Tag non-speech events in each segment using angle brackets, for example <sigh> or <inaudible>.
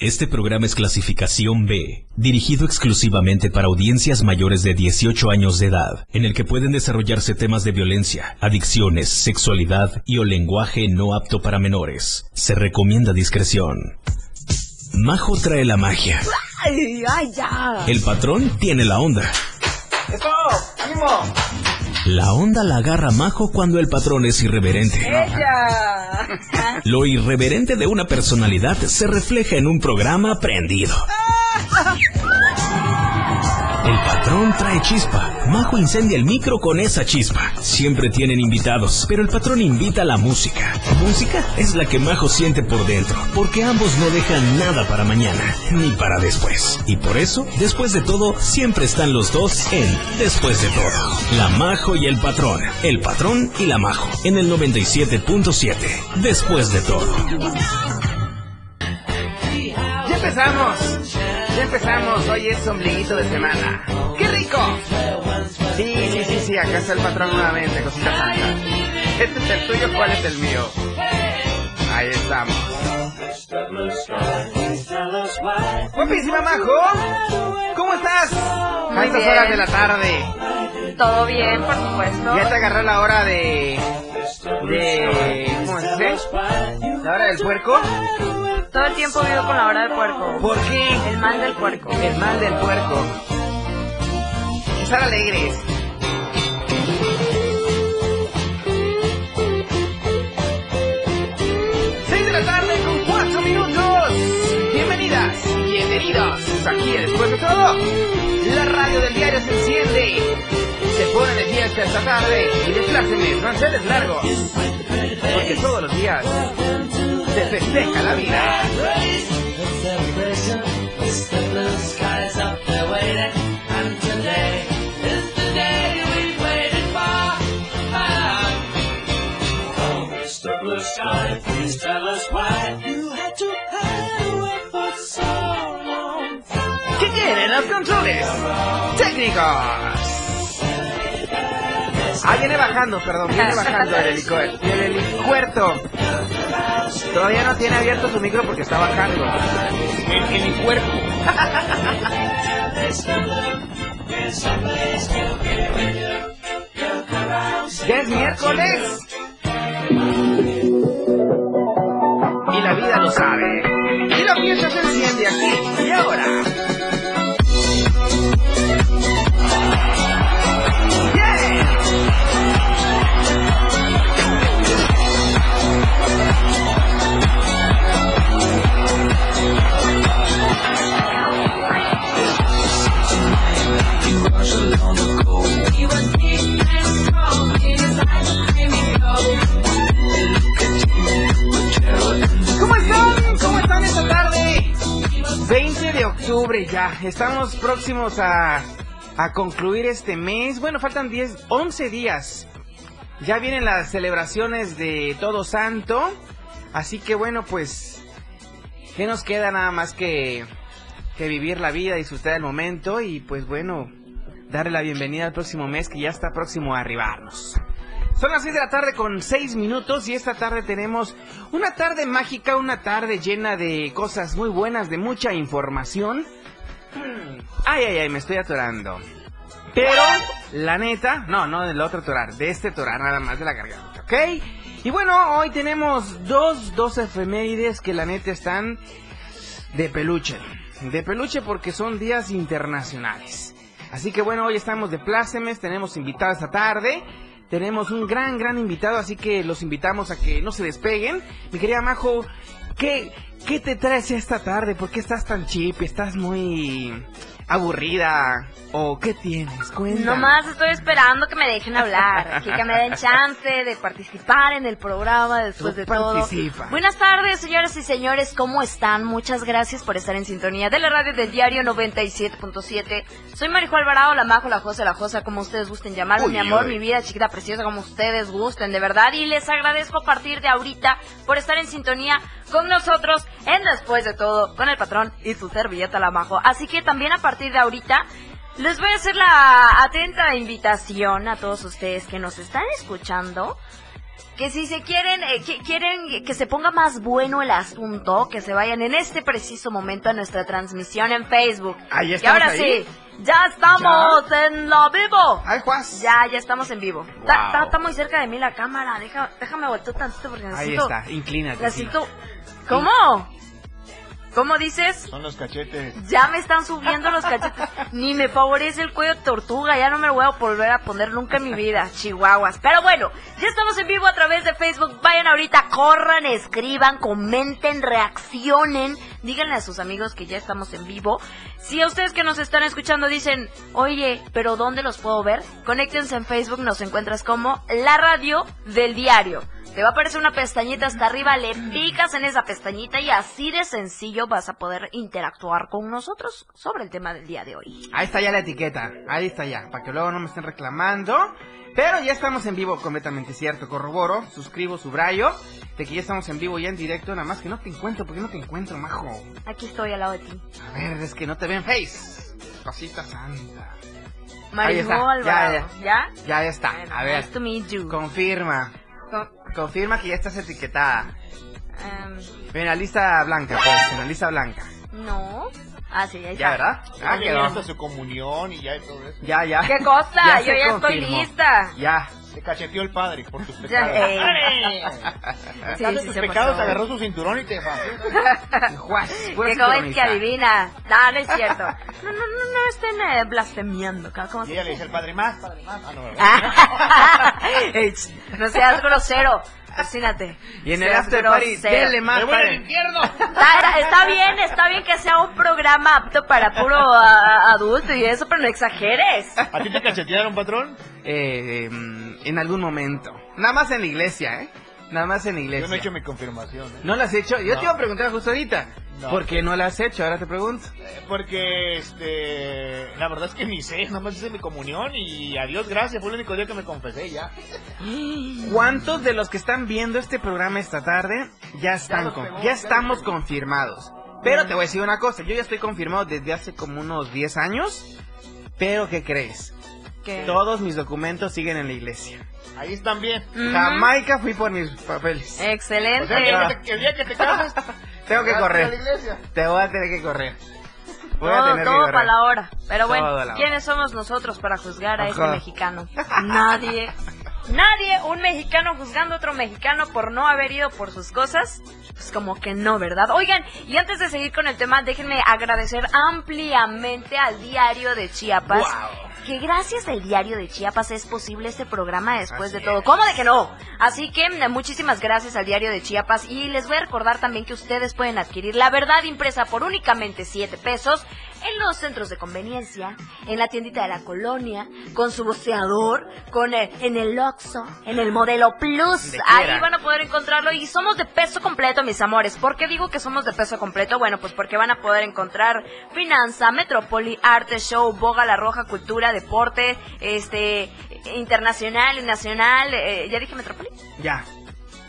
Este programa es clasificación B, dirigido exclusivamente para audiencias mayores de 18 años de edad, en el que pueden desarrollarse temas de violencia, adicciones, sexualidad y o lenguaje no apto para menores. Se recomienda discreción. Majo trae la magia. ¡Ay, ay, ya! El patrón tiene la onda. ¡Stop! ¡Ánimo! La onda la agarra Majo cuando el patrón es irreverente. ¡Ella! Lo irreverente de una personalidad se refleja en un programa prendido. El patrón trae chispa. Majo incendia el micro con esa chispa. Siempre tienen invitados, pero el patrón invita a la música. Música es la que Majo siente por dentro, porque ambos no dejan nada para mañana, ni para después. Y por eso, después de todo, siempre están los dos en Después de todo. La Majo y el patrón. El patrón y la Majo. En el 97.7. Después de todo. ¡Ya empezamos! Ya empezamos, hoy es ombliguito de semana. ¡Qué rico! Sí, sí, sí, sí, acá está el patrón nuevamente, cosita santa. ¿Este es el tuyo? ¿Cuál es el mío? Ahí estamos. Guapísima Majo, ¿cómo estás? A estas horas de la tarde. Todo bien, por supuesto. Ya te agarró la hora de... de... ¿cómo? ¿La hora del puerco? Todo el tiempo vivo con la hora del puerco. ¿Por qué? El mal del puerco. El mal del puerco. Estar alegres. Seis de la tarde con cuatro minutos. Bienvenidas, bienvenidos. Aquí después de todo, la radio del diario se enciende. Se pone de fiesta esta tarde y largos. Porque todos los días se festeja la vida. ¿Qué quieren los controles? ¡Técnicos! Ah, viene bajando, perdón, viene bajando el helicoerto. El helicuerto. Todavía no tiene abierto su micro porque está bajando. El helicuerto. Ya es miércoles. Y la vida lo sabe. Y la fiesta se enciende aquí y ahora. Estamos próximos a, a concluir este mes. Bueno, faltan 10, 11 días. Ya vienen las celebraciones de Todo Santo. Así que bueno, pues... ¿Qué nos queda nada más que, que vivir la vida, disfrutar el momento y pues bueno, darle la bienvenida al próximo mes que ya está próximo a arribarnos. Son las 6 de la tarde con 6 minutos y esta tarde tenemos una tarde mágica, una tarde llena de cosas muy buenas, de mucha información. Ay, ay, ay, me estoy atorando. Pero, la neta, no, no del otro torar, de este torar nada más de la garganta, ¿ok? Y bueno, hoy tenemos dos, dos efemérides que la neta están de peluche. De peluche porque son días internacionales. Así que bueno, hoy estamos de plácemes, tenemos invitados esta tarde. Tenemos un gran, gran invitado, así que los invitamos a que no se despeguen. Mi querida Majo, ¿qué, qué te traes esta tarde? ¿Por qué estás tan chip? ¿Estás muy aburrida? ¿O qué tienes? Cuéntame. Nomás estoy esperando que me dejen hablar, aquí que me den chance de participar en el programa después Tú de todo. participa. Buenas tardes, señoras y señores, ¿cómo están? Muchas gracias por estar en sintonía de la radio del diario 97.7. Soy Marijo Alvarado, la Majo, la Josa, la Josa, como ustedes gusten llamarme, Uy, mi amor, uy. mi vida chiquita preciosa, como ustedes gusten, de verdad. Y les agradezco a partir de ahorita por estar en sintonía con nosotros en Después de Todo, con el patrón y su servilleta, la Majo. Así que también a partir de ahorita les voy a hacer la atenta invitación a todos ustedes que nos están escuchando que si se quieren, eh, que, quieren que se ponga más bueno el asunto, que se vayan en este preciso momento a nuestra transmisión en Facebook. Ahí y estamos ahora ahí. sí, ya estamos en lo vivo. Ay, Juas. Ya, ya estamos en vivo. Está, Wow. está- está muy cerca de mí la cámara. Deja, déjame voltear tantito porque Ahí necesito. está, inclínate. sí. necesito. ¿Cómo? ¿Cómo dices? Son los cachetes. Ya me están subiendo los cachetes. <laughs> Ni me favorece el cuello de tortuga. Ya no me lo voy a volver a poner nunca en mi vida. Chihuahuas. Pero bueno, ya estamos en vivo a través de Facebook. Vayan ahorita, corran, escriban, comenten, reaccionen. Díganle a sus amigos que ya estamos en vivo. Si a ustedes que nos están escuchando dicen, oye, pero ¿dónde los puedo ver? Conéctense en Facebook, nos encuentras como la radio del diario. Te va a aparecer una pestañita hasta arriba, le picas en esa pestañita y así de sencillo vas a poder interactuar con nosotros sobre el tema del día de hoy. Ahí está ya la etiqueta. Ahí está ya. Para que luego no me estén reclamando. Pero ya estamos en vivo, completamente cierto. Corroboro, suscribo, subrayo. De que ya estamos en vivo, ya en directo. Nada más que no te encuentro. ¿Por qué no te encuentro, majo? Aquí estoy al lado de ti. A ver, es que no te ven face. Cosita santa. Está, ya, Alvarado. ¿Ya? Ya, ya está. Bueno, A ver, Nice to meet you. confirma. Con- Confirma que ya estás etiquetada. em, En la lista blanca, pues. En la lista blanca. no. Ah, sí, ahí Ya, está. ¿verdad? Ya Ah, quedó. hasta su comunión y ya y todo eso. Ya, ya. ¿Qué cosa? Ya Yo ya estoy lista. Ya. Se cacheteó el padre por tus pecados. <laughs> Sí, sí tus se pecados, pasó. agarró su cinturón y te <laughs> Que como es que adivina. No, no es cierto. No, no, no, no estén eh, blasfemiando. ¿Cómo Y se ella le dice al padre, más, padre, más. Ah, no, ¿verdad? <laughs> No seas grosero. Persínate. Y en el Seas after party, denle más, ¡Me voy al padre. infierno! Está, está bien, está bien que sea un programa apto para puro a- adulto y eso, pero no exageres. ¿A ti te cachetearon, patrón? Eh, em, en algún momento. Nada más en la iglesia, ¿eh? Nada más en la iglesia. Yo no he hecho mi confirmación. ¿eh? ¿No la has hecho? Yo No. te iba a preguntar justo ahorita. No. ¿Por qué no la has hecho? Ahora te pregunto. Eh, Porque, este, la verdad es que ni sé, nomás hice mi comunión y a Dios gracias, fue el único día que me confesé ya. <gasps> ¿Cuántos de los que están viendo este programa esta tarde ya están los con- pegó, ya estamos pegó. confirmados? Pero te voy a decir una cosa, yo ya estoy confirmado desde hace como unos 10 años, pero ¿qué crees? ¿Qué? Todos mis documentos siguen en la iglesia. Ahí están bien. Ujú. Jamaica fui por mis papeles. Excelente. O sea, que el día que, el día que te casas, <laughs> Tengo que vas a la correr. iglesia. Te voy a tener que correr. Voy a todo tener todo para la hora. Pero Todo bueno. ¿quiénes somos nosotros para juzgar a este mexicano? Nadie. Nadie, un mexicano juzgando a otro mexicano por no haber ido por sus cosas. Pues como que no, ¿verdad? Oigan, y antes de seguir con el tema, déjenme agradecer ampliamente al diario de Chiapas. Wow. Que gracias al diario de Chiapas es posible este programa después Así de todo. es. ¿Cómo de que no? Así que mm, muchísimas gracias al diario de Chiapas y les voy a recordar también que ustedes pueden adquirir la verdad impresa por únicamente 7 pesos en los centros de conveniencia, en la tiendita de la colonia, con su boceador, con el- en el Oxxo, en el modelo Plus. Ahí van a poder encontrarlo y somos de peso completo, mis amores. ¿Por qué digo que somos de peso completo? Bueno, pues porque van a poder encontrar Finanza, Metrópoli, Arte, Show, Boga, La Roja, Cultura, Deporte, este, internacional y nacional. eh, ¿Ya dije Metrópoli? Ya.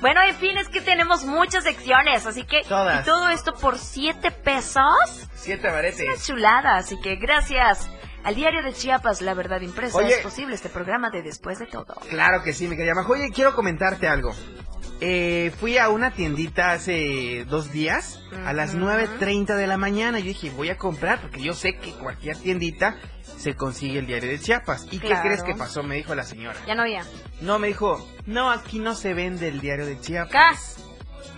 Bueno, en fin, es que tenemos muchas secciones, así que... Todas. Y todo esto por 7 pesos. Siete Una baretes. chulada, así que gracias al diario de Chiapas, La Verdad Impresa, Oye. es posible este programa de Después de Todo. Claro que sí, mi querida Majo. Oye, quiero comentarte algo. Eh, fui a una tiendita hace dos días a las Ujú. 9.30 de la mañana. Yo dije, voy a comprar porque yo sé que cualquier tiendita se consigue el diario de Chiapas. ¿Y Claro. qué crees que pasó? Me dijo la señora. Ya no había. No, me dijo, no, aquí no se vende el diario de Chiapas. Gas.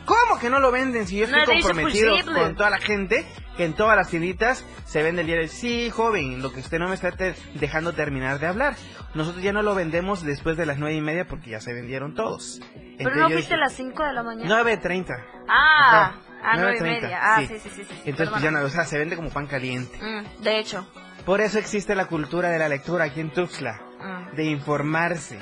¿Cómo que no lo venden si yo No estoy es comprometido con toda la gente que en todas las tienditas se vende el diario? Sí, joven, lo que usted no me está te- dejando terminar de hablar. Nosotros ya no lo vendemos después de las nueve y media porque ya se vendieron todos. Pero no fuiste a las 5 de la mañana. 9.30. Ah, Ajá, a nueve y 9:30, media. Ah, sí. sí, sí, sí. sí. Entonces, pues ya no, o sea, se vende como pan caliente. Mm, de hecho. Por eso existe la cultura de la lectura aquí en Tuxtla, Mm. de informarse.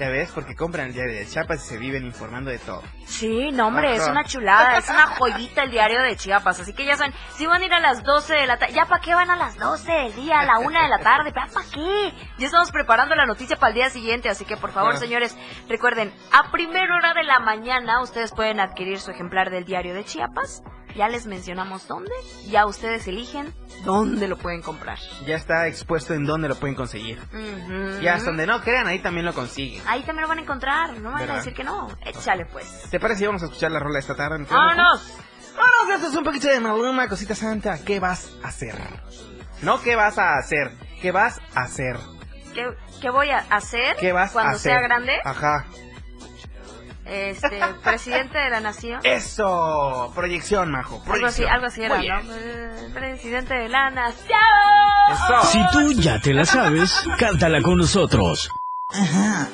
¿Ya ves? Porque compran el diario de Chiapas y se viven informando de todo. Sí, no hombre, es una chulada, es una joyita el diario de Chiapas, así que ya saben, si van a ir a las 12 de la tarde, ¿ya para qué van a las 12 del día, a la 1 de la tarde? ¿Para qué? Ya estamos preparando la noticia para el día siguiente, así que por favor, señores, recuerden, a primera hora de la mañana ustedes pueden adquirir su ejemplar del diario de Chiapas, Ya les mencionamos dónde. Ya ustedes eligen dónde lo pueden comprar. Ya está expuesto en dónde lo pueden conseguir. Ujú. Y hasta donde no crean, ahí también lo consiguen. Ahí también lo van a encontrar. No van a decir que no. Échale pues. ¿Te parece si vamos a escuchar la rola esta tarde? ¡Vámonos! Vámonos, esto es un poquito de Maluma, cosita santa. ¿Qué vas a hacer? No, ¿qué vas a hacer? ¿Qué vas a hacer? ¿Qué, qué voy a hacer ¿Qué vas cuando a hacer? sea grande? Ajá. Este, presidente de la nación. Eso, proyección, majo. Algo así, algo así era. ¿no? Eh, Presidente de la nación. Eso. Si tú ya te la sabes, cántala con nosotros. Ajá.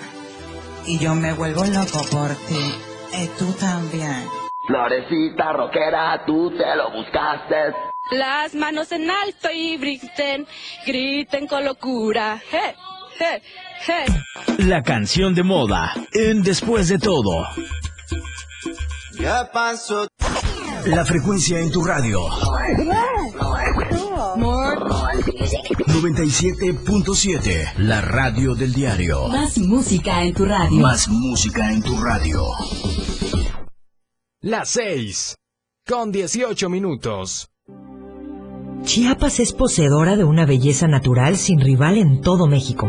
Y yo me vuelvo loco por ti. Y tú también. Florecita rockera, tú te lo buscaste. Las manos en alto y griten, griten con locura. Hey, hey, hey. La canción de moda en Después de todo. Ya pasó. La frecuencia en tu radio. 97.7. La radio del diario. Más música en tu radio. Más música en tu radio. Las 6. Con 18 minutos. Chiapas es poseedora de una belleza natural sin rival en todo México.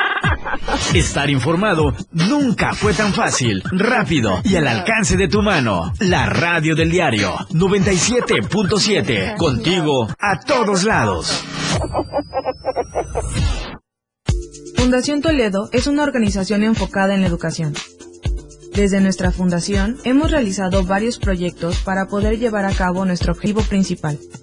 Estar informado nunca fue tan fácil, rápido y al alcance de tu mano. La radio del diario 97.7. Contigo a todos lados. Fundación Toledo es una organización enfocada en la educación. Desde nuestra fundación hemos realizado varios proyectos para poder llevar a cabo nuestro objetivo principal,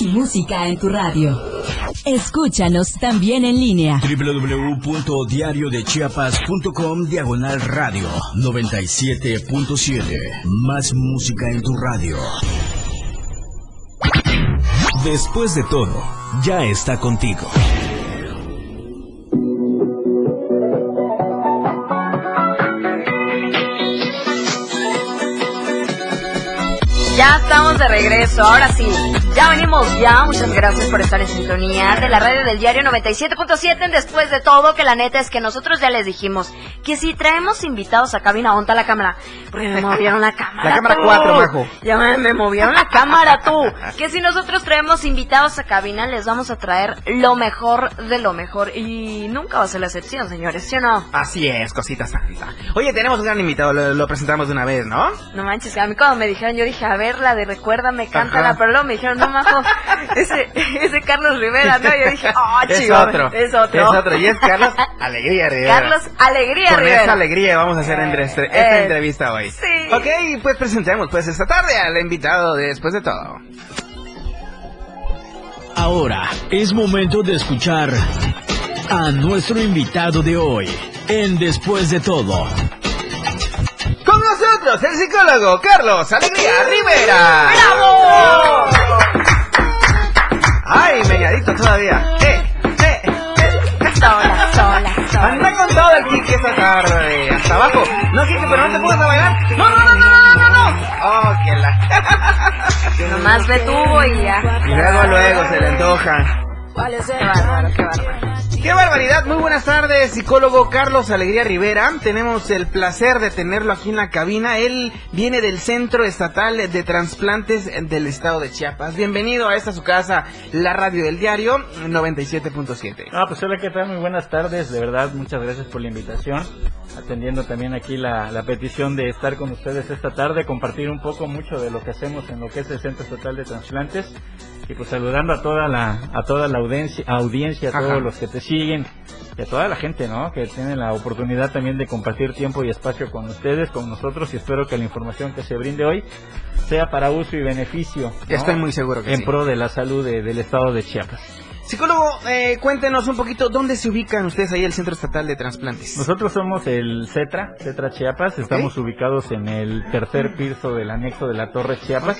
Más música en tu radio. Escúchanos también en línea. www.diariodechiapas.com Diagonal Radio 97.7 Más música en tu radio. Después de todo, ya está contigo. Ya estamos de regreso, ahora sí. Ya venimos ya. Muchas gracias por estar en sintonía de la radio del diario 97.7. Después de todo, que la neta es que nosotros ya les dijimos que si traemos invitados a cabina, onta la cámara. Porque me movieron la cámara. La cámara tú. 4, majo. Ya me, me movieron la cámara tú. Que si nosotros traemos invitados a cabina, les vamos a traer lo mejor de lo mejor. Y nunca va a ser la excepción, señores, ¿sí o no? Así es, cosita santa. Oye, tenemos un gran invitado, lo, lo presentamos de una vez, ¿no? No manches, a mí cuando me dijeron, yo dije, a ver, la de Recuérdame, cántala, Ajá. pero luego me dijeron, no, majo, ese, ese Carlos Rivera, ¿no? Yo dije, oh, es chico, otro. es otro. Es otro. Y es Carlos Alegría Rivera. Carlos Alegría Con Rivera. esa alegría vamos a hacer entre- esta Eh, entrevista hoy. sí. Ok, pues presentemos pues esta tarde al invitado de después de todo. Ahora es momento de escuchar a nuestro invitado de hoy en Después de todo. Nosotros el psicólogo Carlos Alegría Rivera. ¡Bravo! Ay, meñadito todavía. Eh, eh, eh. Sola, sola, sola. Anda con todo el Kike esta tarde. Hasta abajo. No, Kike, pero no te pongas a bailar. No, no, no, no. Oh, <laughs> que la. Nomás ve tubo y ya. Y luego, luego se le antoja. Qué bárbaro, qué bárbaro. ¡Qué barbaridad! Muy buenas tardes, psicólogo Carlos Alegría Rivera. Tenemos el placer de tenerlo aquí en la cabina. Él viene del Centro Estatal de Transplantes del Estado de Chiapas. Bienvenido a esta su casa, la radio del diario 97.7. Ah, pues hola, ¿qué tal? Muy buenas tardes. De verdad, muchas gracias por la invitación. Atendiendo también aquí la, la petición de estar con ustedes esta tarde, compartir un poco mucho de lo que hacemos en lo que es el Centro Estatal de Transplantes y pues saludando a toda la a toda la audiencia, audiencia a todos Ajá. los que te siguen y a toda la gente, ¿no? Que tiene la oportunidad también de compartir tiempo y espacio con ustedes, con nosotros y espero que la información que se brinde hoy sea para uso y beneficio. ¿no? Estoy muy seguro que en sí. pro de la salud de- del estado de Chiapas. Psicólogo, eh, cuéntenos un poquito dónde se ubican ustedes ahí el Centro Estatal de Transplantes. Nosotros somos el CETRA, CETRA Chiapas, estamos ubicados en el tercer piso del anexo de la Torre Chiapas,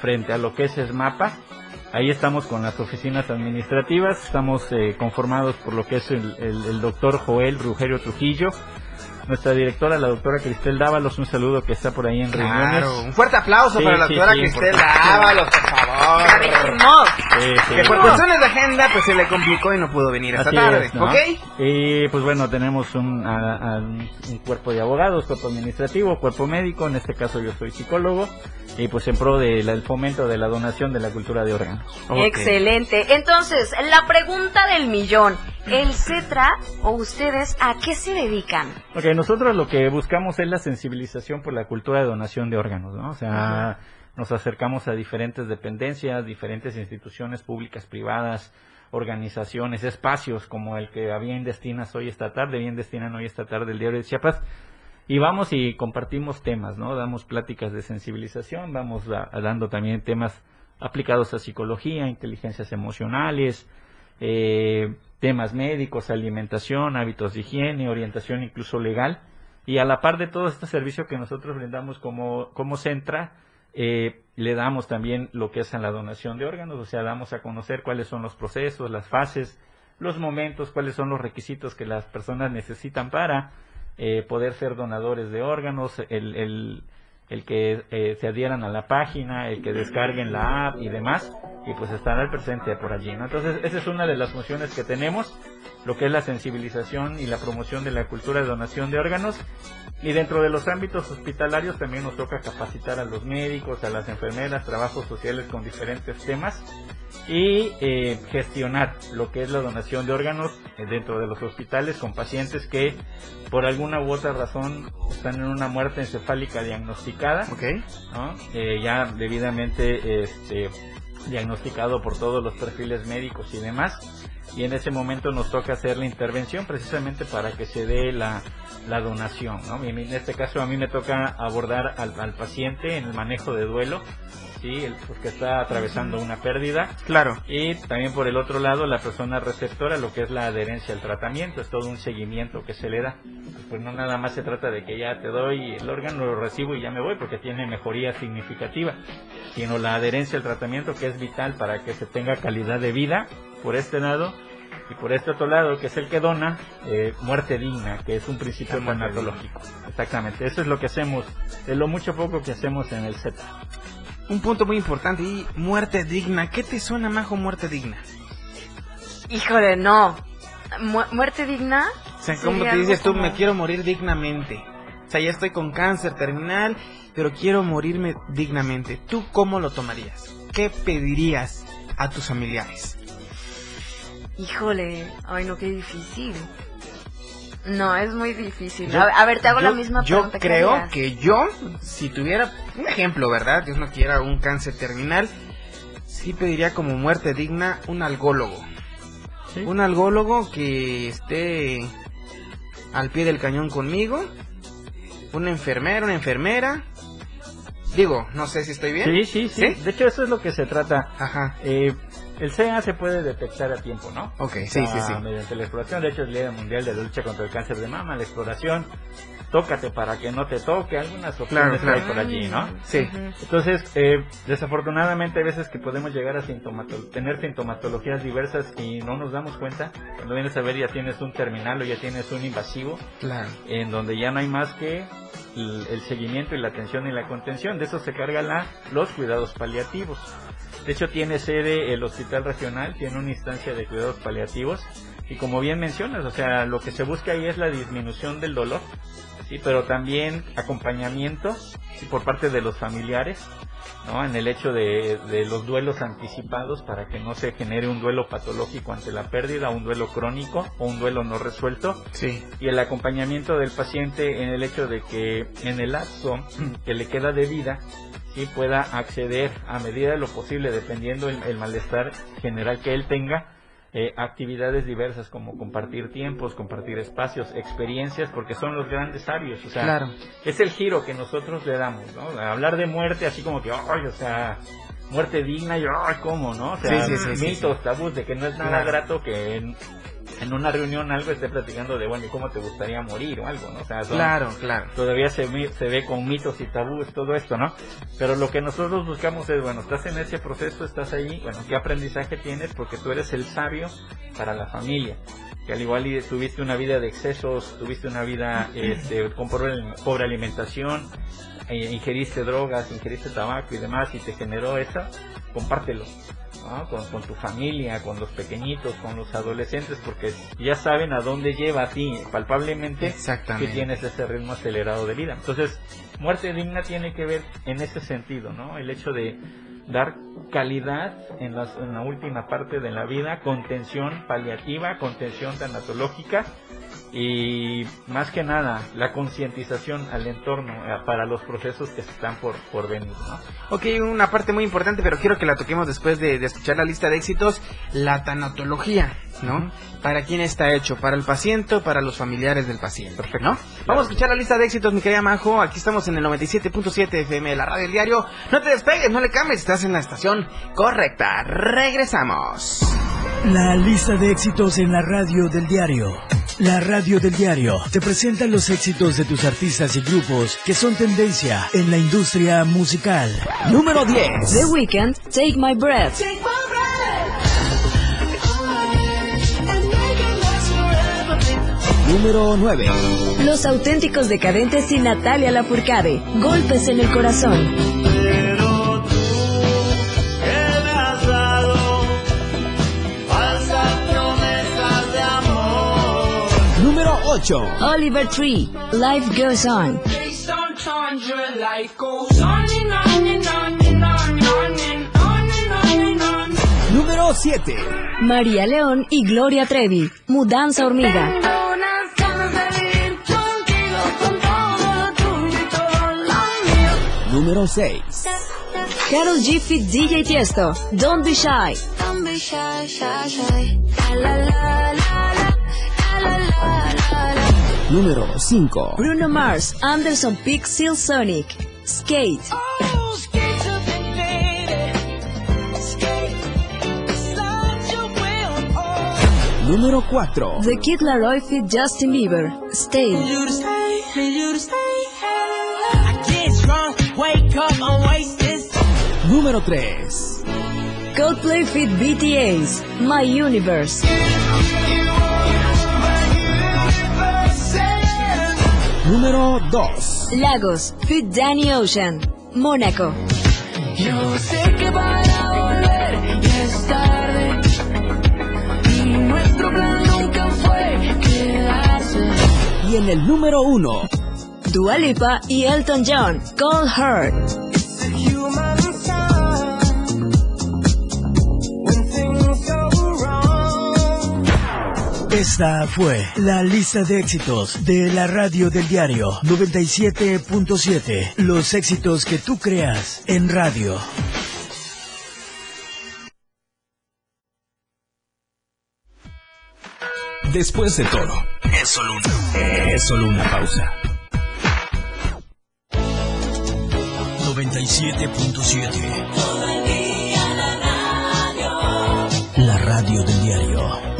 frente a lo que es ESMAPA. Ahí estamos con las oficinas administrativas, estamos eh, conformados por lo que es el, el- el doctor Joel Rugerio Trujillo, nuestra directora, la doctora Cristel Dávalos, un saludo que está por ahí en Claro, reuniones. un fuerte aplauso Sí, para la sí, doctora sí, Cristel. Dávalos, por favor. Sí, sí. Que por cuestiones de agenda, pues se le complicó y no pudo venir esta Así tarde, es, ¿no? ¿ok? Y pues bueno, tenemos un, a- a- un cuerpo de abogados, cuerpo administrativo, cuerpo médico, en este caso yo soy psicólogo, y pues en pro del fomento de la donación de la cultura de órganos. Excelente. Entonces, la pregunta del millón. ¿El CETRA o ustedes a qué se dedican? Ok, nosotros lo que buscamos es la sensibilización por la cultura de donación de órganos, ¿no? O sea, nos acercamos a diferentes dependencias, diferentes instituciones públicas, privadas, organizaciones, espacios como el que bien destinas hoy esta tarde, bien destinan hoy esta tarde el diario de Chiapas, y vamos y compartimos temas, ¿no? Damos pláticas de sensibilización, vamos da- dando también temas aplicados a psicología, inteligencias emocionales, eh, temas médicos, alimentación, hábitos de higiene, orientación incluso legal. Y a la par de todo este servicio que nosotros brindamos como, como Centra, eh, le damos también lo que es a la donación de órganos, o sea, damos a conocer cuáles son los procesos, las fases, los momentos, cuáles son los requisitos que las personas necesitan para eh, poder ser donadores de órganos, el, el, el que eh, se adhieran a la página, el que descarguen la app y demás, y pues estar al presente por allí. Entonces, esa es una de las funciones que tenemos, lo que es la sensibilización y la promoción de la cultura de donación de órganos. Y dentro de los ámbitos hospitalarios también nos toca capacitar a los médicos, a las enfermeras, trabajos sociales con diferentes temas y eh, gestionar lo que es la donación de órganos eh, dentro de los hospitales con pacientes que por alguna u otra razón están en una muerte encefálica diagnosticada, ¿no? Eh, ya debidamente este, diagnosticado por todos los perfiles médicos y demás. Y en ese momento nos toca hacer la intervención precisamente para que se dé la, la donación. ¿no? Y en este caso a mí me toca abordar al, al paciente en el manejo de duelo, ¿sí? el, pues, que está atravesando una pérdida. Claro. Y también por el otro lado la persona receptora, lo que es la adherencia al tratamiento, es todo un seguimiento que se le da. Pues no nada más se trata de que ya te doy el órgano, lo recibo y ya me voy porque tiene mejoría significativa, sino la adherencia al tratamiento que es vital para que se tenga calidad de vida por este lado y por este otro lado que es el que dona eh, muerte digna que es un principio tanatológico exactamente eso es lo que hacemos de lo mucho poco que hacemos en el Z Un punto muy importante y muerte digna. ¿Qué te suena, Majo, muerte digna? Híjole, no. Mu- ¿Muerte digna? O sea, ¿cómo te dices tú, como- me quiero morir dignamente? O sea, ya estoy con cáncer terminal, pero quiero morirme dignamente. ¿Tú cómo lo tomarías? ¿Qué pedirías a tus familiares? Híjole, ay no, qué difícil. No, es muy difícil. Yo- a, a ver, te hago la yo- misma Yo pregunta. ¿qué creo que yo, si tuviera un ejemplo, ¿verdad? Dios no quiera un cáncer terminal, sí pediría como muerte digna un algólogo. Un algólogo que esté al pie del cañón conmigo. Un enfermero, una enfermera. Digo, no sé si estoy bien. Sí, sí, sí, De hecho, eso es lo que se trata. Ajá. Eh, el CA se puede detectar a tiempo, ¿no? Ok, O sí, sea, sí, sí. Mediante la exploración. De hecho, el Día Mundial de la Lucha contra el Cáncer de Mama, la exploración. Tócate para que no te toque. Algunas opciones claro. hay por allí, ¿no? Sí. Entonces, eh, desafortunadamente hay veces que podemos llegar a sintomato- tener sintomatologías diversas y no nos damos cuenta. Cuando vienes a ver ya tienes un terminal o ya tienes un invasivo Claro. en donde ya no hay más que el, el seguimiento y la atención y la contención. De eso se carga la, los cuidados paliativos. De hecho, tiene sede el Hospital Regional, tiene una instancia de cuidados paliativos. Y como bien mencionas, o sea, lo que se busca ahí es la disminución del dolor, sí, pero también acompañamiento sí, por parte de los familiares, ¿no? En el hecho de, de los duelos anticipados para que no se genere un duelo patológico ante la pérdida, un duelo crónico o un duelo no resuelto. Sí. Y el acompañamiento del paciente en el hecho de que en el lapso <clears throat> que le queda de vida, sí pueda acceder a medida de lo posible, dependiendo el, el malestar general que él tenga, eh, actividades diversas como compartir tiempos, compartir espacios, experiencias, porque son los grandes sabios. O sea, Claro. es el giro que nosotros le damos, ¿no? Hablar de muerte así como que, ay, o sea, muerte digna y, ay, ¿cómo, no? O sea, Sí, sí, mitos, tabús de que no es nada Claro. grato que en, una reunión algo esté platicando de, bueno, ¿y cómo te gustaría morir o algo, no? O sea, son- Claro, claro. todavía se, se ve con mitos y tabúes todo esto, ¿no? Pero lo que nosotros buscamos es, bueno, estás en ese proceso, estás ahí, bueno, ¿qué aprendizaje tienes? Porque tú eres el sabio para la familia. Que al igual y tuviste una vida de excesos, tuviste una vida este, con pobre, pobre alimentación, eh, ingeriste drogas, ingeriste tabaco y demás y te generó eso, compártelo. ¿No? Con, con tu familia, con los pequeñitos, con los adolescentes, porque ya saben a dónde lleva a ti palpablemente que tienes ese ritmo acelerado de vida. Entonces, muerte digna tiene que ver en ese sentido, ¿no? El hecho de dar calidad en, las- en la última parte de la vida, contención paliativa, contención tanatológica y más que nada la concientización al entorno eh, para los procesos que están por, por venir, ¿no? Ok, una parte muy importante, pero quiero que la toquemos después de, de escuchar la lista de éxitos, la tanatología, ¿no? ¿Para quién está hecho? ¿Para el paciente o para los familiares del paciente? Perfecto, ¿no? Vamos a escuchar la lista de éxitos, mi querida Majo. Aquí estamos en el 97.7 FM de la radio del diario. No te despegues, no le cambies, estás en la estación correcta. Regresamos. La lista de éxitos en la radio del diario. La radio del diario te presenta los éxitos de tus artistas y grupos que son tendencia en la industria musical. Número 10. The Weeknd, Take My Breath. Número 9. Los auténticos decadentes y Natalia Lafourcade, Golpes en el corazón. 8. Oliver Tree, Life Goes On. Número 7. María León y Gloria Trevi, Mudanza Hormiga. Número 6. Carol G. Fit DJ Tiesto, Don't Be Shy. Número 5. Bruno Mars, Anderson Peak Seal Sonic, Skate. Número 4. The Kid Laroi Fit Justin Bieber, Stay. Número 3. Coldplay Fit BTAs, My Universe. Número 2. Lagos, Fit Danny Ocean, Mónaco. Yo sé que para volver ya es tarde y nuestro plan nunca fue quedarse. Y en el número 1. Dua Lipa y Elton John, Cold Heart. Esta fue la lista de éxitos de la radio del diario 97.7. Los éxitos que tú creas en radio. Después de todo, es solo una, es solo una pausa. 97.7.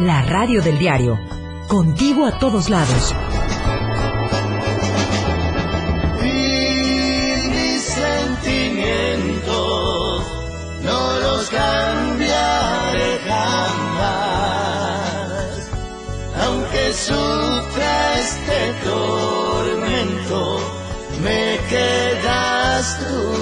La radio del diario. Contigo a todos lados. Y mis sentimientos no los cambiaré jamás. Aunque sufra este tormento, me quedas tú.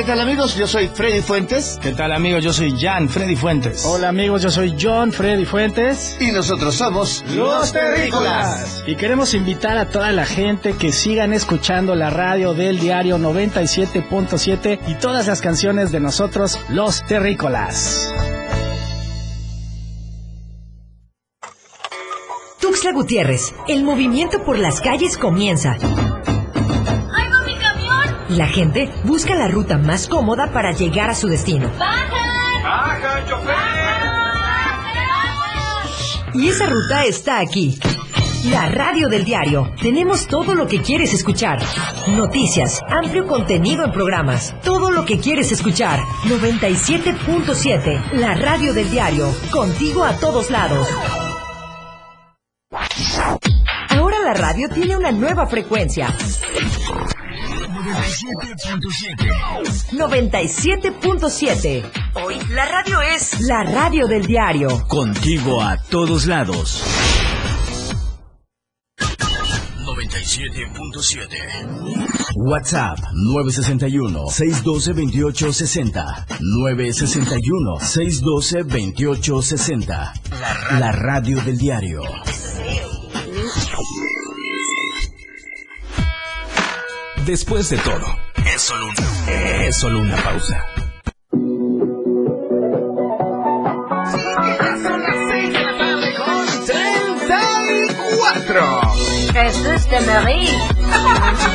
¿Qué tal amigos? Yo soy Freddy Fuentes. ¿Qué tal amigos? Yo soy Jan Freddy Fuentes. Hola amigos, yo soy John Freddy Fuentes. Y nosotros somos Los Terrícolas. Y queremos invitar a toda la gente que sigan escuchando la radio del diario 97.7 y todas las canciones de nosotros, Los Terrícolas. Tuxtla Gutiérrez, el movimiento por las calles comienza. Y la gente busca la ruta más cómoda para llegar a su destino. ¡Bajan! ¡Baja, chofer! Y esa ruta está aquí. La radio del diario. Tenemos todo lo que quieres escuchar. Noticias, amplio contenido en programas. Todo lo que quieres escuchar. 97.7. La radio del diario. Contigo a todos lados. Ahora la radio tiene una nueva frecuencia. 97.7. Hoy la radio es la radio del diario. Contigo a todos lados. 97.7. WhatsApp 961-612-2860. 961-612-2860. La, ra- la radio del diario. Después de todo, es solo una, es solo una pausa. Son las 6 de la tarde con 34. Jesús de Marí.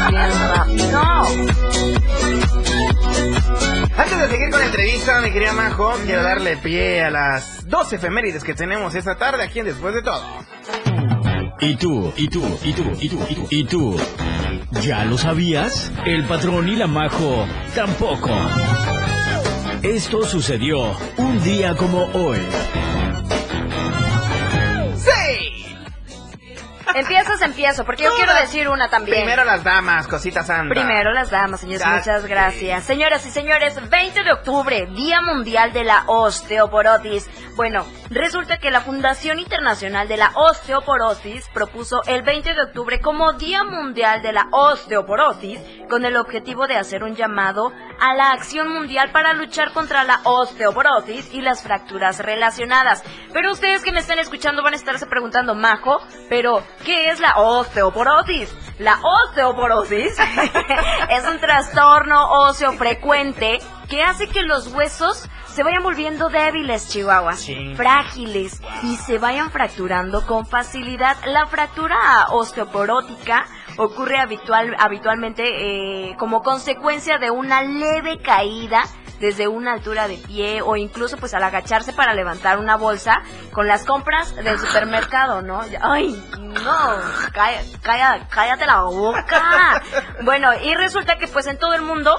Bien rápido. Antes de seguir con la entrevista, mi querida Majo, quiero darle pie a las dos efemérides que tenemos esta tarde aquí en Después de Todo. ¿Y tú? ¿Y tú? ¿Y tú? ¿Y tú? ¿Y tú? ¿Y tú? ¿Ya lo sabías? El patrón y la majo tampoco. Esto sucedió un día como hoy. Empiezas, empiezo, porque yo quiero decir una también. Primero las damas, cosita santa. Primero las damas, señores, muchas gracias. Señoras y señores, 20 de octubre, Día Mundial de la Osteoporosis. Bueno, resulta que la Fundación Internacional de la Osteoporosis propuso el 20 de octubre como Día Mundial de la Osteoporosis con el objetivo de hacer un llamado a la acción mundial para luchar contra la osteoporosis y las fracturas relacionadas. Pero ustedes que me están escuchando van a estarse preguntando, Majo, pero ¿qué es la osteoporosis? La osteoporosis <laughs> es un trastorno óseo frecuente que hace que los huesos se vayan volviendo débiles, chihuahuas, frágiles y se vayan fracturando con facilidad. La fractura osteoporótica ocurre habitual, habitualmente eh, como consecuencia de una leve caída desde una altura de pie o incluso pues al agacharse para levantar una bolsa con las compras del supermercado, ¿no? Ay, no, calla- cállate la boca. Bueno, y resulta que pues en todo el mundo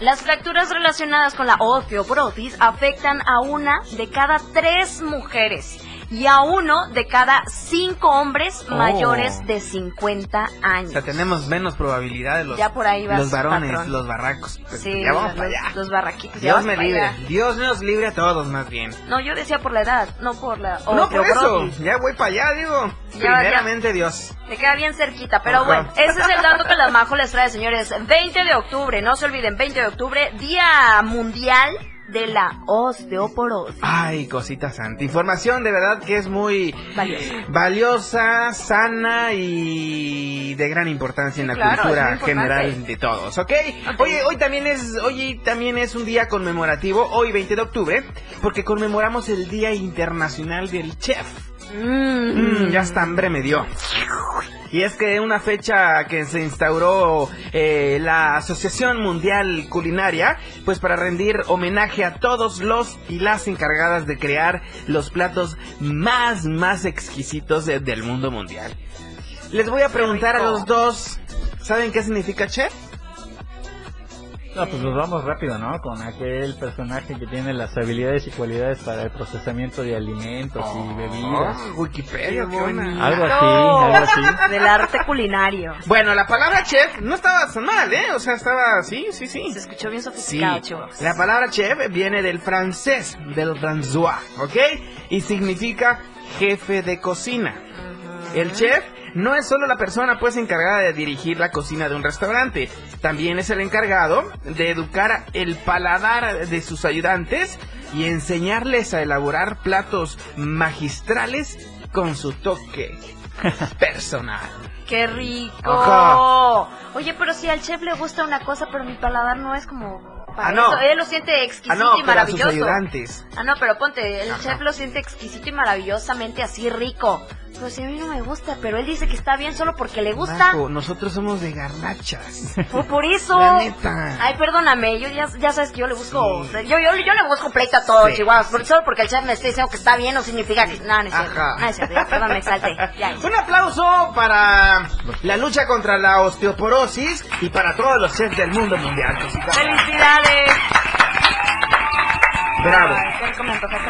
las fracturas relacionadas con la osteoporosis afectan a una de cada tres mujeres y a uno de cada cinco hombres Oh. mayores de 50 O años. sea, tenemos menos probabilidad de los, Ya por ahí vas, los varones, patrón. los barracos. Pues, Sí, ya vamos los, para allá. los barraquitos. ya Dios me libre. allá. Dios nos libre a todos, más bien. No, yo decía por la edad, no por la... no, por eso. Ya voy para allá, digo. Ya, Primeramente, Dios. Me queda bien cerquita, pero Ajá. bueno, ese es el dato que la Majo les trae, señores. 20 de octubre, no se olviden, 20 de octubre, Día Mundial de la Osteoporosis. Ay, cosita santa. Información de verdad que es muy Valiosa. valiosa, sana y de gran importancia en la claro, cultura general de todos, ¿ok? Oye, hoy también es hoy también es un día conmemorativo, hoy 20 de octubre, porque conmemoramos el Día Internacional del Chef. Mm, ya hasta hambre me dio. Y es que una fecha que se instauró eh, la Asociación Mundial Culinaria, pues para rendir homenaje a todos los y las encargadas de crear los platos más, más exquisitos de- del mundo mundial. Les voy a preguntar a los dos, ¿saben qué significa chef? No, pues nos vamos rápido, ¿no? Con aquel personaje que tiene las habilidades y cualidades para el procesamiento de alimentos y bebidas. Oh, Wikipedia, Qué buena. Algo así, algo así. <laughs> Del arte culinario. Bueno, la palabra chef no estaba tan mal, ¿eh? O sea, estaba, sí, sí, sí. Se escuchó bien Sí, sofisticado, chicos. la palabra chef viene del francés, del françois, ¿ok? Y significa jefe de cocina. El chef no es solo la persona pues encargada de dirigir la cocina de un restaurante, también es el encargado de educar el paladar de sus ayudantes y enseñarles a elaborar platos magistrales con su toque <laughs> personal. ¡Qué rico! Oye, pero si al chef le gusta una cosa, pero mi paladar no es como para Ah, no. eso. Él lo siente exquisito Ah, no, y maravilloso. ayudantes. Ah, no, pero ponte, el Ajá. chef lo siente exquisito y maravillosamente así rico. Pero si a mí no me gusta, pero él dice que está bien solo porque le gusta. Marco, nosotros somos de garnachas. Por, por eso. La neta. Ay, perdóname, yo ya, ya sabes que yo le busco, yo, yo, yo le busco pleito a todos, Sí. chihuahuas, por- solo porque el chef me esté diciendo que está bien no significa que, no, no es cierto, Ajá. no es cierto, ya, perdón, me exalté, ya. Un aplauso para la lucha contra la osteoporosis y para todos los chefs del mundo mundial. cosita. Bravo.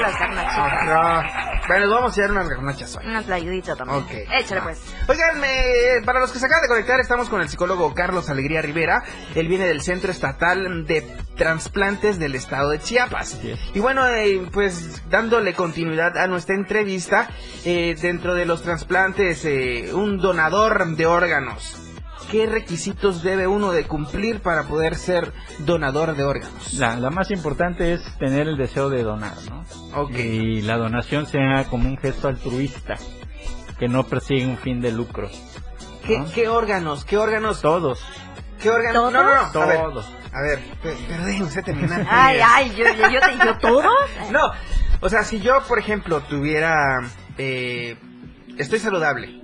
Las garnachitas. Ajá. Bueno, vamos a hacer unas garnachas hoy. Una playudita también. Ok. Échale pues. Oigan, para los que se acaban de conectar, estamos con el psicólogo Carlos Alegría Rivera. Él viene del Centro Estatal de Transplantes del Estado de Chiapas. Y bueno, eh, pues dándole continuidad a nuestra entrevista, eh, dentro de los trasplantes, eh, un donador de órganos. ¿Qué requisitos debe uno de cumplir para poder ser donador de órganos? La, la más importante es tener el deseo de donar, ¿no? Ok. Y la donación sea como un gesto altruista, que no persigue un fin de lucro. ¿Qué, ¿no? qué órganos? ¿Qué órganos? Todos. ¿Qué órganos? No, no, no. A ver, Todos. a ver, pe- pero terminar. <laughs> Ay, ay, yo, yo, yo, te- yo todos. <laughs> No, o sea, si yo, por ejemplo, tuviera... eh, estoy saludable,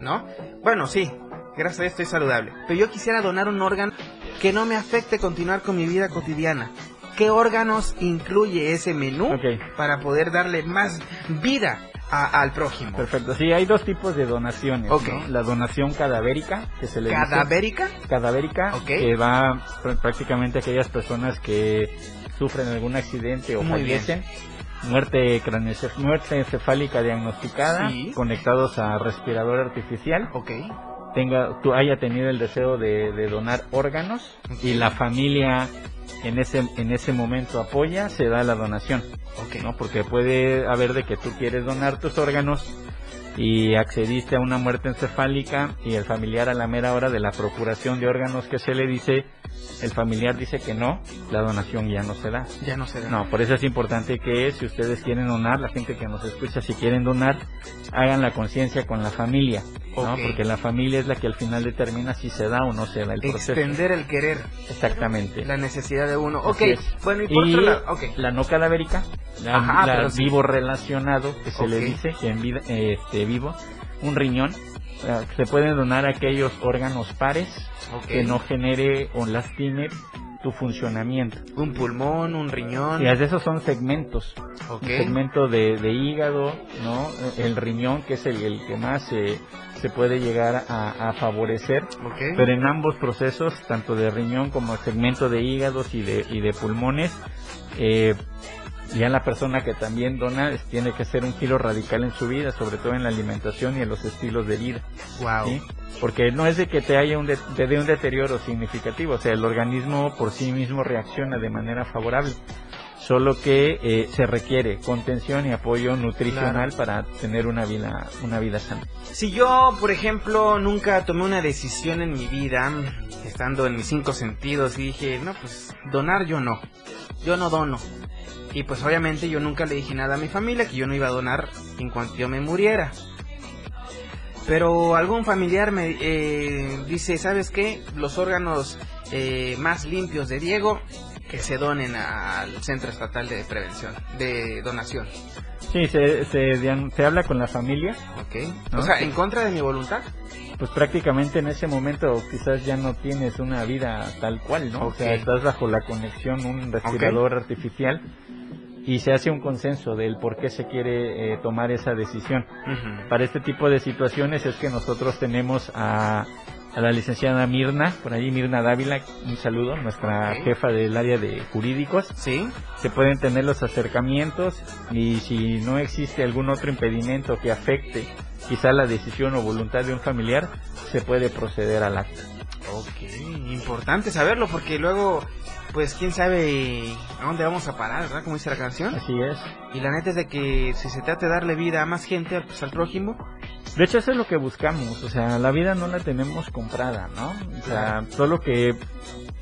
¿no? Bueno, sí, gracias a Dios estoy saludable. Pero yo quisiera donar un órgano que no me afecte continuar con mi vida cotidiana. ¿Qué órganos incluye ese menú Ok. para poder darle más vida a- al prójimo? Perfecto. Sí, hay dos tipos de donaciones. Ok. ¿no? La donación cadavérica, que se le dice- ¿Cadavérica? cadavérica, Ok. que va pr- prácticamente a aquellas personas que sufren algún accidente o Muy bien. fallecen. Muerte, craneoencef- muerte encefálica diagnosticada, Sí. conectados a respirador artificial. Ok. Tenga, tú haya tenido el deseo de, de donar órganos y la familia en ese, en ese momento apoya, se da la donación. Ok. ¿no? Porque puede haber de que tú quieres donar tus órganos y accediste a una muerte encefálica y el familiar a la mera hora de la procuración de órganos que se le dice, el familiar dice que no, la donación ya no se da. Ya no se da. No, por eso es importante que si ustedes quieren donar, la gente que nos escucha, si quieren donar, hagan la conciencia con la familia, ¿no? Ok. Porque la familia es la que al final determina si se da o no se da el proceso. Extender el querer, Exactamente. la necesidad de uno. Ok, bueno, y por otro lado, ok. la no cadavérica, la, Ajá, la pero sí. vivo relacionado, que se le Ok. dice, que en vida, eh, este, vivo, un riñón, eh, se pueden donar aquellos órganos pares que no genere o lastime tu funcionamiento. Un pulmón, un riñón. Y esos son segmentos. Ok. Un segmento de, de hígado, ¿no? El riñón, que es el, el que más se se puede llegar a, a favorecer. Pero en ambos procesos, tanto de riñón como segmento de hígados y de, y de pulmones, eh, Ya la persona que también dona tiene que hacer un giro radical en su vida, sobre todo en la alimentación y en los estilos de vida. Wow. ¿sí? Porque no es de que te haya un de- te dé un deterioro significativo, o sea, el organismo por sí mismo reacciona de manera favorable. Solo que eh, se requiere contención y apoyo nutricional para tener una vida una vida sana. Si yo, por ejemplo, nunca tomé una decisión en mi vida, estando en mis cinco sentidos, y dije, no, pues donar yo no, yo no dono. Y pues obviamente yo nunca le dije nada a mi familia que yo no iba a donar en cuanto yo me muriera. Pero algún familiar me eh, dice, ¿sabes qué? Los órganos eh, más limpios de Diego que se donen al Centro Estatal de Prevención, de Donación. Sí, se, se, habla con la familia. Ok. ¿no? O sea, en contra de mi voluntad. pues prácticamente en ese momento quizás ya no tienes una vida tal cual, ¿no? O sea, estás bajo la conexión, un respirador artificial y se hace un consenso del por qué se quiere eh, tomar esa decisión. Para este tipo de situaciones es que nosotros tenemos a, a la licenciada Mirna, por ahí Mirna Dávila, un saludo, nuestra jefa del área de jurídicos. Sí. Se pueden tener los acercamientos y si no existe algún otro impedimento que afecte quizá la decisión o voluntad de un familiar, se puede proceder al acto. Ok, importante saberlo porque luego, pues quién sabe a dónde vamos a parar, ¿verdad? Como dice la canción. Así es. Y la neta es de que si se trata de darle vida a más gente, pues al prójimo, De hecho, eso es lo que buscamos. O sea, la vida no la tenemos comprada, ¿no? O sea, solo que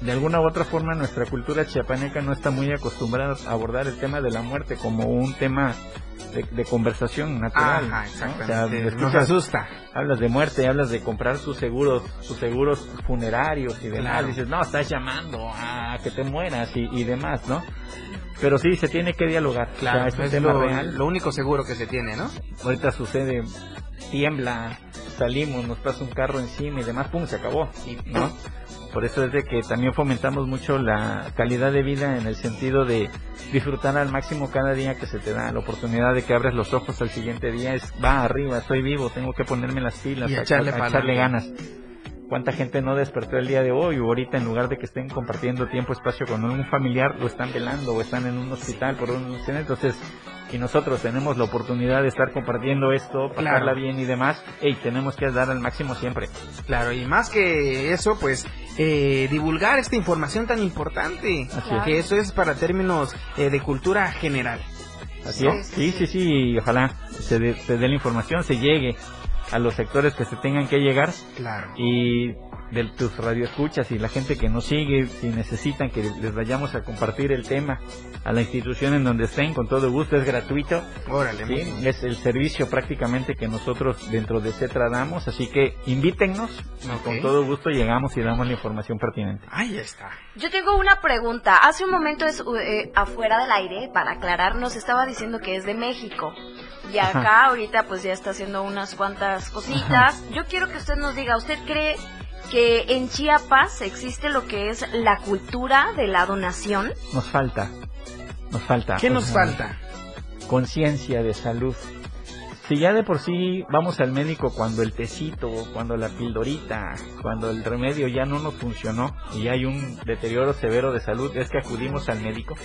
de alguna u otra forma nuestra cultura chiapaneca no está muy acostumbrada a abordar el tema de la muerte como un tema de, de conversación natural. Ajá, ¿no? exactamente. Nos escuchas- asusta. Hablas de muerte, hablas de comprar tus seguros, tus seguros funerarios y demás. Claro. Dices, no, estás llamando a que te mueras y, y demás, ¿no? Pero sí, se tiene que dialogar. O sea, Claro, es un es tema lo, real. lo único seguro que se tiene, ¿no? Ahorita sucede, tiembla, salimos, nos pasa un carro encima y demás, pum, se acabó, ¿no? Por eso es de que también fomentamos mucho la calidad de vida en el sentido de disfrutar al máximo cada día que se te da, la oportunidad de que abres los ojos al siguiente día es, va arriba, estoy vivo, tengo que ponerme las pilas, Y a, echarle a ganas. ¿Cuánta gente no despertó el día de hoy o ahorita en lugar de que estén compartiendo tiempo, espacio con un familiar, lo están velando o están en un hospital por un? Entonces, y nosotros tenemos la oportunidad de estar compartiendo esto, pasarla Claro. bien y demás, y tenemos que dar al máximo siempre. Claro, y más que eso, pues eh, divulgar esta información tan importante, Así es. que eso es para términos eh, de cultura general. Así ¿No? es. Sí, sí, sí, y ojalá se dé, se dé la información, se llegue a los sectores que se tengan que llegar Claro. y de tus radioescuchas y la gente que nos sigue, si necesitan que les vayamos a compartir el tema a la institución en donde estén, con todo gusto, es gratuito. Órale, Sí, es el servicio prácticamente que nosotros dentro de CETRA damos, así que invítennos, con todo gusto llegamos y damos la información pertinente. Ahí está. Yo tengo una pregunta. Hace un momento es, eh, afuera del aire, para aclarar, nos estaba diciendo que es de México. Y Ajá. acá ahorita pues ya está haciendo unas cuantas cositas. Yo quiero que usted nos diga, ¿usted cree que en Chiapas existe lo que es la cultura de la donación? Nos falta, nos falta. ¿Qué nos falta? conciencia de salud. Si ya de por sí vamos al médico cuando el tecito, cuando la pildorita, cuando el remedio ya no nos funcionó y hay un deterioro severo de salud, es que acudimos al médico.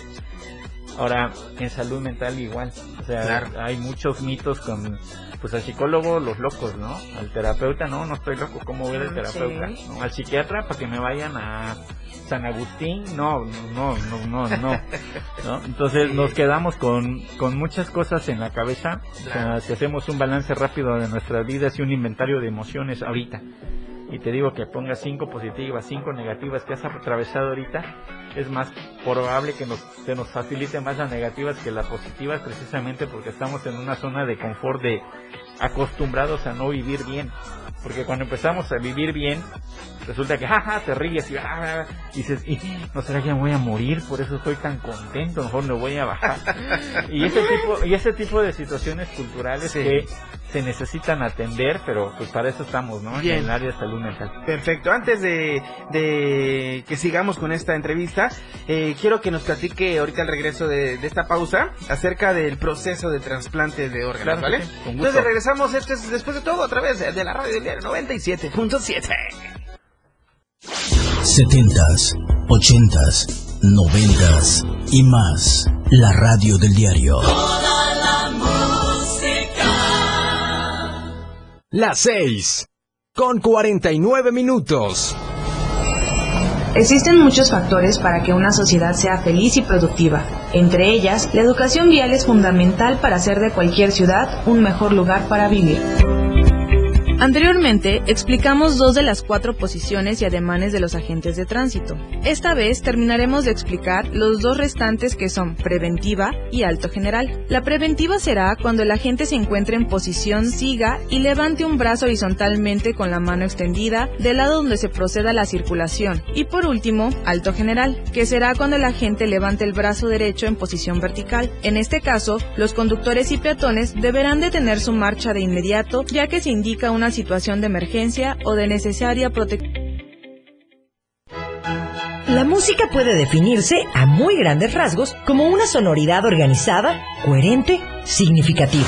Ahora, en salud mental igual. O sea, Claro. hay muchos mitos con, pues al psicólogo los locos, ¿no? Al terapeuta, no, no estoy loco, ¿cómo voy al Mm, terapeuta? sí. ¿No? Al psiquiatra para que me vayan a San Agustín, no, no, no, no, no, no. Entonces nos quedamos con, con muchas cosas en la cabeza. O sea, si hacemos un balance rápido de nuestras vidas y un inventario de emociones ahorita, y te digo que pongas cinco positivas, cinco negativas que has atravesado ahorita, es más probable que nos, se nos facilite más las negativas que las positivas precisamente porque estamos en una zona de confort de acostumbrados a no vivir bien. Porque cuando empezamos a vivir bien, resulta que, jaja, te ríes y, ah, y dices, "Y, ¿no será que me voy a morir? Por eso estoy tan contento, mejor me voy a bajar. <laughs> y ese tipo, y ese tipo de situaciones culturales Sí. que se necesitan atender, pero pues para eso estamos, ¿no? Bien. En el área de salud mental. Perfecto. Antes de, de que sigamos con esta entrevista, eh, quiero que nos platique ahorita al regreso de, de esta pausa acerca del proceso de trasplante de órganos, Claro ¿vale? sí, con gusto. Entonces regresamos, esto es después de todo, a través de, de la radio del diario 97.7. 70s, 80s, 90s y más. La radio del diario. Las 6. Con 49 minutos. Existen muchos factores para que una sociedad sea feliz y productiva. Entre ellas, la educación vial es fundamental para hacer de cualquier ciudad un mejor lugar para vivir. Anteriormente explicamos dos de las cuatro posiciones y ademanes de los agentes de tránsito. Esta vez terminaremos de explicar los dos restantes que son preventiva y alto general. La preventiva será cuando el agente se encuentre en posición siga y levante un brazo horizontalmente con la mano extendida del lado donde se proceda la circulación. Y por último, alto general, que será cuando el agente levante el brazo derecho en posición vertical. En este caso, los conductores y peatones deberán detener su marcha de inmediato ya que se indica una situación de emergencia o de necesaria protección. La música puede definirse a muy grandes rasgos como una sonoridad organizada, coherente, significativa.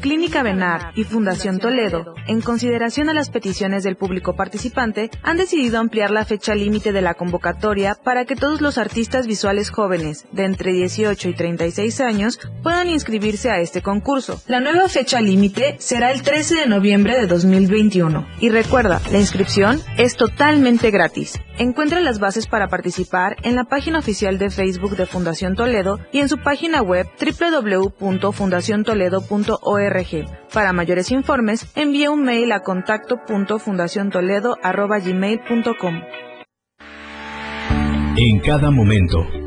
Clínica Benar y Fundación Toledo, en consideración a las peticiones del público participante, han decidido ampliar la fecha límite de la convocatoria para que todos los artistas visuales jóvenes de entre 18 y 36 años puedan inscribirse a este concurso. La nueva fecha límite será el 13 de noviembre de 2021. Y recuerda, la inscripción es totalmente gratis. Encuentra las bases para participar en la página oficial de Facebook de Fundación Toledo y en su página web www.fundaciontoledo.org. Para mayores informes, envía un mail a contacto.fundaciontoledo.gmail.com. En cada momento,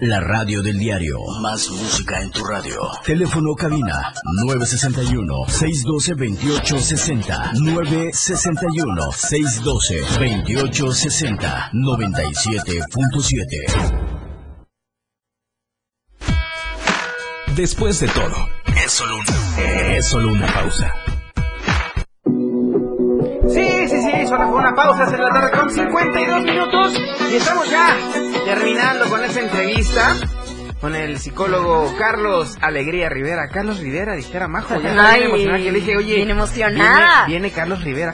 La radio del diario. Más música en tu radio. Teléfono cabina 961-612-2860. 961-612-2860. 97.7. Después de todo, es solo una, es solo una pausa. Solo fue una pausa en la tarde con 52 minutos y estamos ya terminando con esta entrevista con el psicólogo Carlos Alegría Rivera. Carlos Rivera, dijera Majo, ya <laughs> Ay, bien emocionada que le dije, oye, bien emocionada. Viene, viene Carlos Rivera.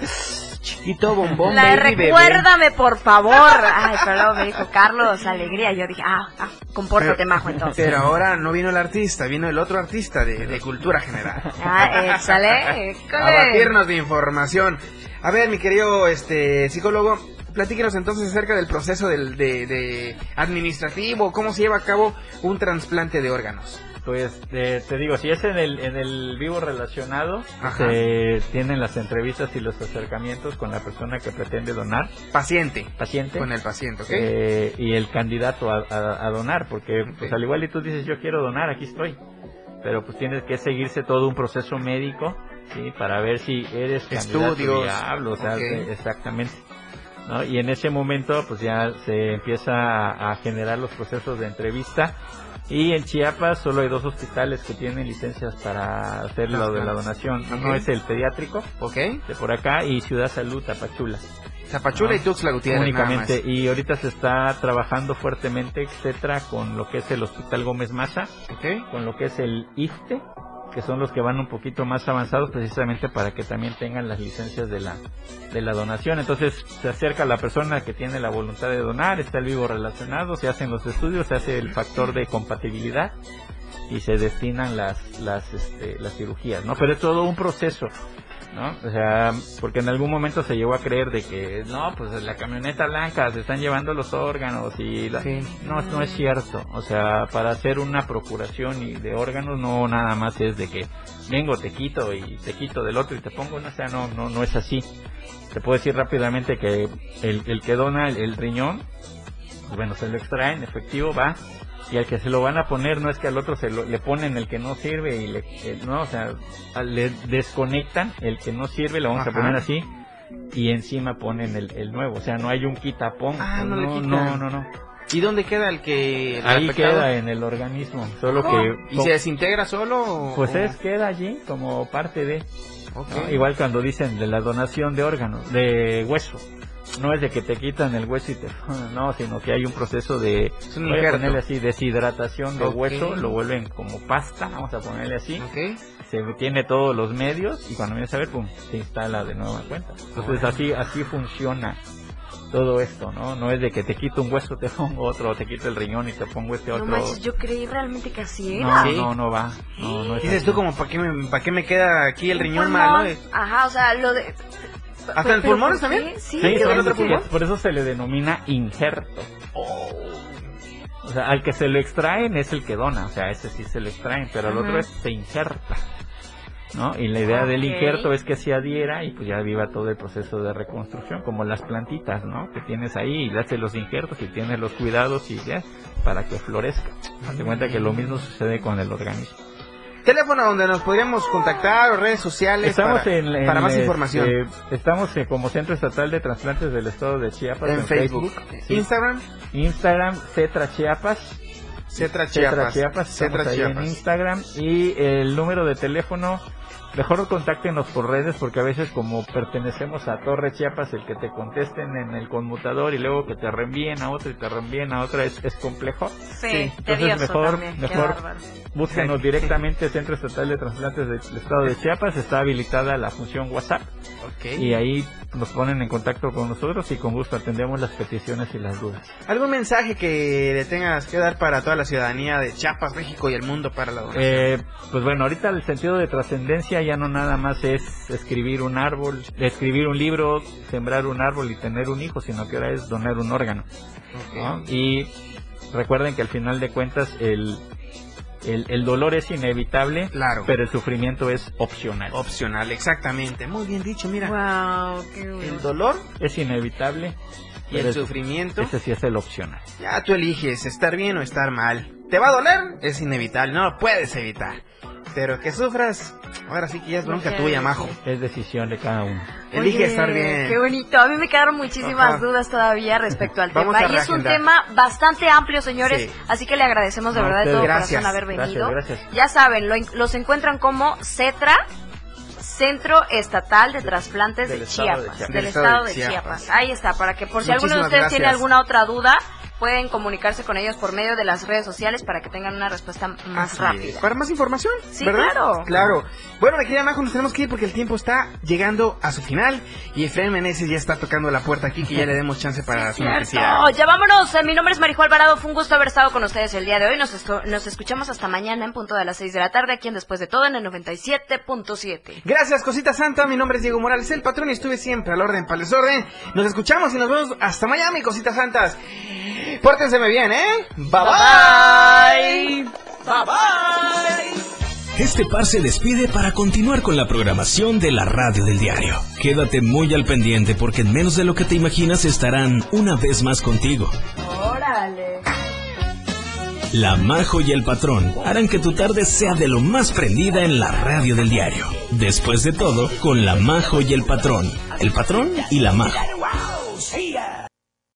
Chiquito bombón, La baby, bebé. recuérdame, por favor. Ay, perdón, me dijo Carlos, alegría. Yo dije, ah, ah compórtate, majo, entonces. Pero ahora no vino el artista, vino el otro artista de, de cultura general. Ah, échale, A batirnos de información. A ver, mi querido este psicólogo, platíquenos entonces acerca del proceso del, de, de administrativo, cómo se lleva a cabo un trasplante de órganos. Pues eh, te digo, si es en el, en el vivo relacionado, se tienen las entrevistas y los acercamientos con la persona que pretende donar. Paciente. Paciente. Con el paciente, ¿ok? Eh, y el candidato a, a- a donar, porque pues al igual y tú dices yo quiero donar, aquí estoy. Pero pues tienes que seguirse todo un proceso médico, ¿sí? Para ver si eres candidato Estudios, viable, o sea, ok. de- exactamente. ¿no? Y en ese momento pues ya se empieza a, a generar los procesos de entrevista. Y en Chiapas solo hay dos hospitales que tienen licencias para hacer lo de la donación. Uno Ok. es el pediátrico, ¿Ok? de por acá, y Ciudad Salud, Tapachula. Zapachula ¿no? y Tuxtla Gutiérrez, Únicamente. Y ahorita se está trabajando fuertemente, etcétera, con lo que es el Hospital Gómez Maza, con lo que es el IFTE, que son los que van un poquito más avanzados precisamente para que también tengan las licencias de la, de la donación. Entonces se acerca la persona que tiene la voluntad de donar, está el vivo relacionado, se hacen los estudios, se hace el factor de compatibilidad y se destinan las, las, este, las cirugías, ¿no? Pero es todo un proceso. ¿No? O sea, porque en algún momento se llegó a creer de que, no, pues la camioneta blanca se están llevando los órganos y la... no, no es cierto. O sea, para hacer una procuración y de órganos no nada más es de que vengo, te quito y te quito del otro y te pongo, no, o sea, no, no, no es así. te puedo decir rápidamente que el, el que dona el, el riñón, pues bueno, se lo extraen, efectivo, va, y al que se lo van a poner no es que al otro se lo, le ponen el que no sirve y le, eh, no, o sea, le desconectan el que no sirve, lo vamos Ajá. a poner así, y encima ponen el, el nuevo, o sea, no hay un quitapón. Ah, no le no, no, no, no. ¿Y dónde queda el que... el Ahí afectado? queda en el organismo, solo que... ¿Y se desintegra solo? Pues o- es, queda allí como parte de... Igual cuando dicen de la donación de órganos, de hueso. No es de que te quitan el hueso y te... <laughs> No, sino que hay un proceso de... un voy a ponerle así, deshidratación de Ok. hueso, lo vuelven como pasta, vamos a ponerle así. Ok. Se tiene todos los medios y cuando vienes a ver, pum, se instala de nueva cuenta. Entonces así, así funciona todo esto, ¿no? No es de que te quito un hueso, te pongo otro, o te quito el riñón y te pongo este No otro. manches, yo creí realmente que así era. No, no, no va. No, no es Dices así. tú como, ¿para qué, me, ¿para qué me queda aquí el riñón malo? Ajá, o sea, lo de... ¿Hasta ¿por qué? también? Sí, Sí, ¿qué por eso, otro pulmón? por eso se le denomina injerto. O sea, al que se lo extraen es el que dona, o sea, ese sí se lo extraen, pero al otro es se injerta. ¿No? Y la idea del injerto es que se adhiera y pues ya viva todo el proceso de reconstrucción, como las plantitas, ¿no? Que tienes ahí y le haces los injertos y tienes los cuidados y ya, para que florezca. Hazte cuenta que lo mismo sucede con el organismo. Teléfono donde nos podríamos contactar o redes sociales Estamos para, en, en, para más este, información. estamos eh, como Centro Estatal de Trasplantes del Estado de Chiapas En Facebook. Sí. Instagram. Instagram, Cetra Chiapas. Cetra Cetra Chiapas. Chiapas. Estamos Cetra Chiapas. en Instagram. Y el número de teléfono, mejor contáctenos por redes porque a veces como pertenecemos a Torre Chiapas, el que te contesten en el conmutador y luego que te reenvíen a otro y te reenvíen a otra es, es complejo. Sí, Entonces mejor, también, mejor búsquenos directamente Centro Estatal de Trasplantes del Estado de Chiapas. Está habilitada la función WhatsApp. Y ahí nos ponen en contacto con nosotros y con gusto atendemos las peticiones y las dudas. ¿Algún mensaje que le tengas que dar para toda la ciudadanía de Chiapas, México y el mundo para la donación? Eh, pues bueno, ahorita el sentido de trascendencia ya no nada más es escribir un árbol, escribir un libro, sembrar un árbol y tener un hijo, sino que ahora es donar un órgano. ¿no? Y recuerden que al final de cuentas el, el, el dolor es inevitable, Claro. pero el sufrimiento es opcional. Opcional, exactamente. Muy bien dicho, mira. Wow, qué El dolor Es inevitable. y pero el sufrimiento. Ese sí es el opcional. Ya tú eliges estar bien o estar mal. ¿Te va a doler? Es inevitable, no lo puedes evitar. Pero que sufras, ahora sí que ya es bronca tuya, majo. Es decisión de cada uno. Elige Oye, estar bien. Qué bonito. A mí me quedaron muchísimas Ajá. dudas todavía respecto al <laughs> Vamos tema. Y es un tema bastante amplio, señores. Sí. Así que le agradecemos de No, verdad de todo. Gracias. corazón haber venido. Gracias, gracias. Ya saben, lo los encuentran como CETRA, Centro Estatal de Trasplantes Del de estado de Chiapas. Del estado de Chiapas. Ahí está, para que por si alguno de ustedes tiene alguna otra duda, pueden comunicarse con ellos por medio de las redes sociales para que tengan una respuesta más Así rápida. es. Para más información, Sí, ¿verdad? claro. Claro. Bueno, mi querida Majo, nos tenemos que ir porque el tiempo está llegando a su final y Efraín Meneses ya está tocando la puerta aquí, que ya le demos chance para su noticiero. Cierto. Ya vámonos. Eh, Mi nombre es Marijo Alvarado. Fue un gusto haber estado con ustedes el día de hoy. Nos escuchamos hasta mañana en punto de las 6 de la tarde, aquí en Después de Todo, en el 97.7. Gracias, cosita santa. Mi nombre es Diego Morales, el patrón, y estuve siempre al orden para el desorden. Nos escuchamos y nos vemos hasta Miami, cositas santas. Pórtenseme bien, ¿eh? Bye bye. Bye bye. Este par se despide para continuar con la programación de la radio del diario. Quédate muy al pendiente porque en menos de lo que te imaginas estarán una vez más contigo. Órale. La Majo y el Patrón harán que tu tarde sea de lo más prendida en la radio del diario. Después de todo, con La Majo y el Patrón. El Patrón y la Majo.